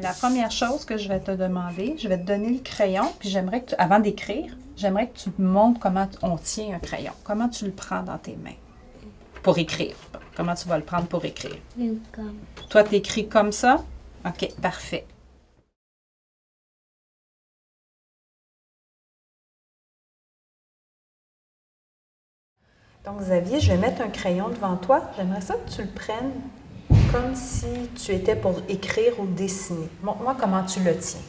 La première chose que je vais te demander, je vais te donner le crayon, puis j'aimerais que tu, avant d'écrire, j'aimerais que tu me montres comment on tient un crayon. Comment tu le prends dans tes mains? Pour écrire. Comment tu vas le prendre pour écrire? Comme. Toi, tu écris comme ça? OK, parfait. Donc, Xavier, je vais mettre un crayon devant toi. J'aimerais ça que tu le prennes comme si tu étais pour écrire ou dessiner. Montre-moi comment tu le tiens.